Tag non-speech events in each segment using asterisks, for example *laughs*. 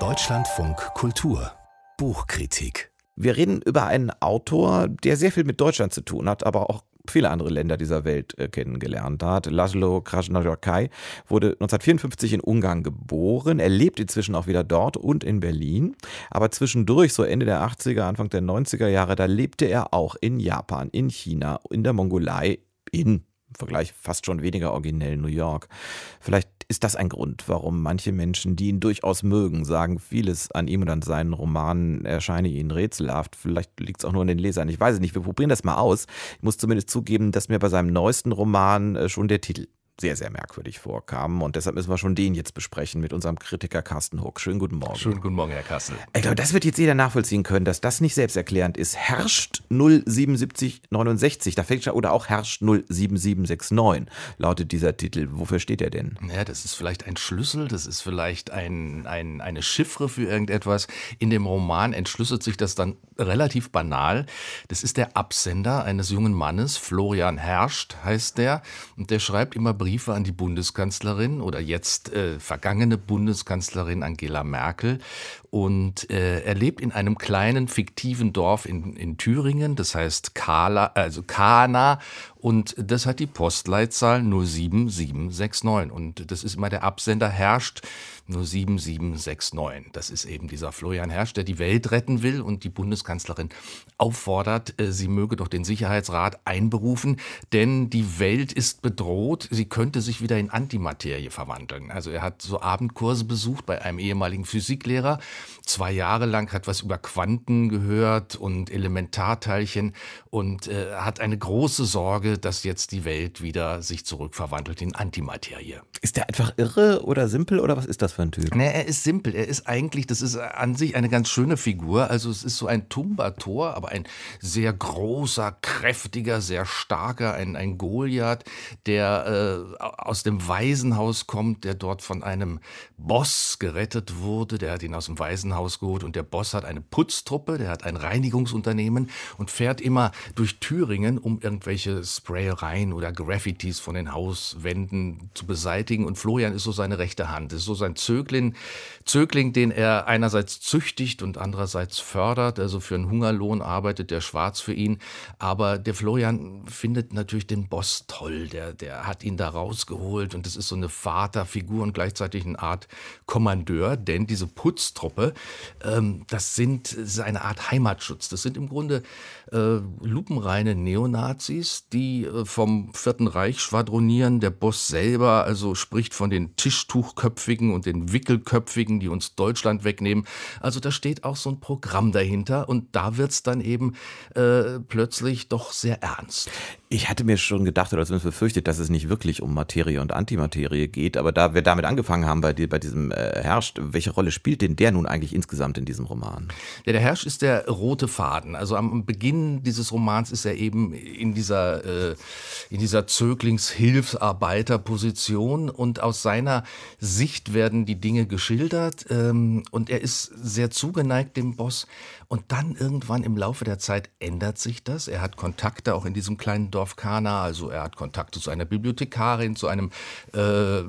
Deutschlandfunk Kultur Buchkritik wir reden über einen Autor, der sehr viel mit Deutschland zu tun hat, aber auch viele andere Länder dieser Welt äh, kennengelernt hat. Laszlo Krasnodarkai wurde 1954 in Ungarn geboren. Er lebt inzwischen auch wieder dort und in Berlin. Aber zwischendurch, so Ende der 80er, Anfang der 90er Jahre, da lebte er auch in Japan, in China, in der Mongolei, in im Vergleich fast schon weniger originell New York. Vielleicht ist das ein Grund, warum manche Menschen, die ihn durchaus mögen, sagen, vieles an ihm und an seinen Romanen erscheine ihnen rätselhaft. Vielleicht liegt es auch nur an den Lesern. Ich weiß es nicht. Wir probieren das mal aus. Ich muss zumindest zugeben, dass mir bei seinem neuesten Roman äh, schon der Titel sehr, sehr merkwürdig vorkamen. Und deshalb müssen wir schon den jetzt besprechen mit unserem Kritiker Carsten Huck. Schönen guten Morgen. Schönen guten Morgen, Herr Kassel. Ich glaube, das wird jetzt jeder nachvollziehen können, dass das nicht selbsterklärend ist. Herrscht 07769, da fängt schon, oder auch herrscht 07769, lautet dieser Titel. Wofür steht er denn? Ja, das ist vielleicht ein Schlüssel, das ist vielleicht ein, ein, eine Chiffre für irgendetwas. In dem Roman entschlüsselt sich das dann relativ banal. Das ist der Absender eines jungen Mannes, Florian Herrscht heißt der, und der schreibt immer Briefe an die Bundeskanzlerin oder jetzt äh, vergangene Bundeskanzlerin Angela Merkel. Und äh, er lebt in einem kleinen fiktiven Dorf in, in Thüringen, das heißt Kala, also Kana und das hat die Postleitzahl 07769. Und das ist immer der Absender herrscht 07769. Das ist eben dieser Florian Herrsch, der die Welt retten will und die Bundeskanzlerin auffordert, äh, sie möge doch den Sicherheitsrat einberufen, denn die Welt ist bedroht. Sie könnte sich wieder in Antimaterie verwandeln. Also er hat so Abendkurse besucht bei einem ehemaligen Physiklehrer. Zwei Jahre lang hat was über Quanten gehört und Elementarteilchen und äh, hat eine große Sorge, dass jetzt die Welt wieder sich zurückverwandelt in Antimaterie. Ist der einfach irre oder simpel oder was ist das für ein Typ? Nee, er ist simpel. Er ist eigentlich, das ist an sich eine ganz schöne Figur. Also es ist so ein Tumbator, aber ein sehr großer, kräftiger, sehr starker, ein, ein Goliath, der äh, aus dem Waisenhaus kommt, der dort von einem Boss gerettet wurde. Der hat ihn aus dem Waisenhaus geholt und der Boss hat eine Putztruppe, der hat ein Reinigungsunternehmen und fährt immer durch Thüringen, um irgendwelche Sprayereien oder Graffitis von den Hauswänden zu beseitigen. Und Florian ist so seine rechte Hand. Ist so sein Zögling, Zögling, den er einerseits züchtigt und andererseits fördert. Also für einen Hungerlohn arbeitet der Schwarz für ihn. Aber der Florian findet natürlich den Boss toll. Der, der hat ihn da rausgeholt und das ist so eine Vaterfigur und gleichzeitig eine Art Kommandeur. Denn diese Putztruppe, ähm, das sind seine Art Heimatschutz. Das sind im Grunde äh, lupenreine Neonazis, die äh, vom Vierten Reich schwadronieren. Der Boss selber also spricht von den Tischtuchköpfigen und den Wickelköpfigen, die uns Deutschland wegnehmen. Also da steht auch so ein Programm dahinter und da wird es dann eben äh, plötzlich doch sehr ernst. Ich hatte mir schon gedacht oder zumindest befürchtet, dass es nicht wirklich um Materie und Antimaterie geht, aber da wir damit angefangen haben bei, dir, bei diesem äh, Herrscht, welche Rolle spielt denn der nun eigentlich insgesamt in diesem Roman? Ja, der Herrscht ist der rote Faden. Also am Beginn dieses Romans ist er eben in dieser, äh, in dieser Zöglingshilfsarbeiterposition und aus seiner Sicht werden die Dinge geschildert ähm, und er ist sehr zugeneigt dem Boss und dann irgendwann im Laufe der Zeit ändert sich das. Er hat Kontakte auch in diesem kleinen Dorf Kana, also er hat Kontakte zu einer Bibliothekarin, zu einem äh,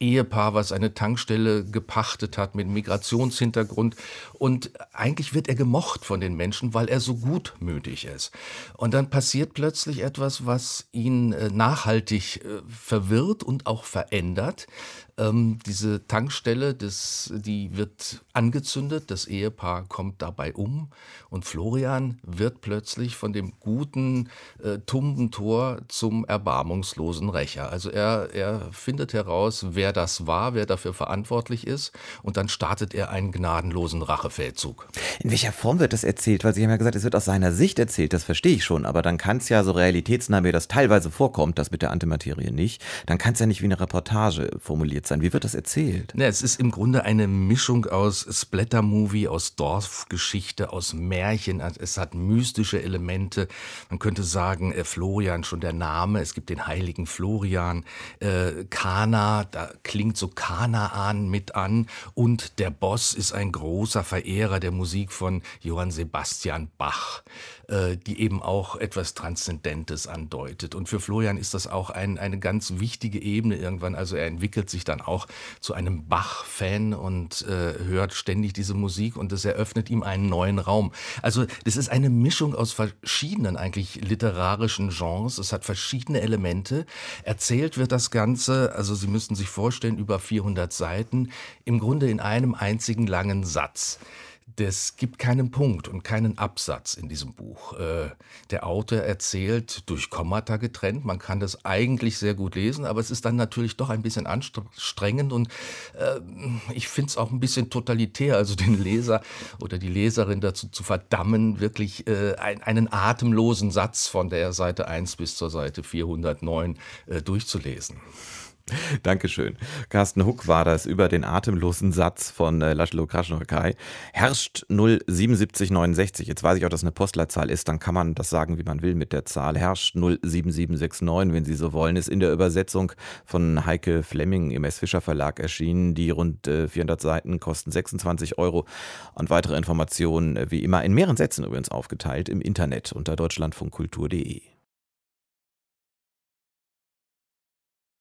Ehepaar, was eine Tankstelle gepachtet hat mit Migrationshintergrund. Und eigentlich wird er gemocht von den Menschen, weil er so gutmütig ist. Und dann passiert plötzlich etwas, was ihn äh, nachhaltig äh, verwirrt und auch verändert. Ähm, diese Tankstelle, das, die wird angezündet, das Ehepaar kommt dabei um und Florian wird plötzlich von dem guten äh, Tumbentor zum erbarmungslosen Rächer. Also er, er findet heraus, wer das war, wer dafür verantwortlich ist und dann startet er einen gnadenlosen Rachefeldzug. In welcher Form wird das erzählt? Weil Sie haben ja gesagt, es wird aus seiner Sicht erzählt, das verstehe ich schon, aber dann kann es ja so realitätsnah, wie das teilweise vorkommt, das mit der Antimaterie nicht, dann kann es ja nicht wie eine Reportage formuliert sein? Wie wird das erzählt? Ja, es ist im Grunde eine Mischung aus Splatter-Movie, aus Dorfgeschichte, aus Märchen. Es hat mystische Elemente. Man könnte sagen, äh, Florian, schon der Name. Es gibt den heiligen Florian. Äh, Kana, da klingt so Kanaan mit an. Und der Boss ist ein großer Verehrer der Musik von Johann Sebastian Bach, äh, die eben auch etwas Transzendentes andeutet. Und für Florian ist das auch ein, eine ganz wichtige Ebene irgendwann. Also er entwickelt sich dann dann auch zu einem Bach-Fan und äh, hört ständig diese Musik und es eröffnet ihm einen neuen Raum. Also das ist eine Mischung aus verschiedenen eigentlich literarischen Genres. Es hat verschiedene Elemente. Erzählt wird das Ganze, also Sie müssten sich vorstellen, über 400 Seiten, im Grunde in einem einzigen langen Satz. Es gibt keinen Punkt und keinen Absatz in diesem Buch. Äh, der Autor erzählt durch Kommata getrennt. Man kann das eigentlich sehr gut lesen, aber es ist dann natürlich doch ein bisschen anstrengend und äh, ich finde es auch ein bisschen totalitär, also den Leser oder die Leserin dazu zu verdammen, wirklich äh, einen atemlosen Satz von der Seite 1 bis zur Seite 409 durchzulesen. *laughs* Dankeschön. Carsten Huck war das über den atemlosen Satz von äh, Laszlo Krasnokaj. Herrscht 07769. Jetzt weiß ich auch, dass eine Postleitzahl ist, dann kann man das sagen, wie man will mit der Zahl. Herrscht 07769, wenn Sie so wollen, ist in der Übersetzung von Heike Flemming im S. Fischer Verlag erschienen. Die rund äh, 400 Seiten kosten 26 Euro und weitere Informationen äh, wie immer in mehreren Sätzen übrigens aufgeteilt im Internet unter deutschlandfunkkultur.de.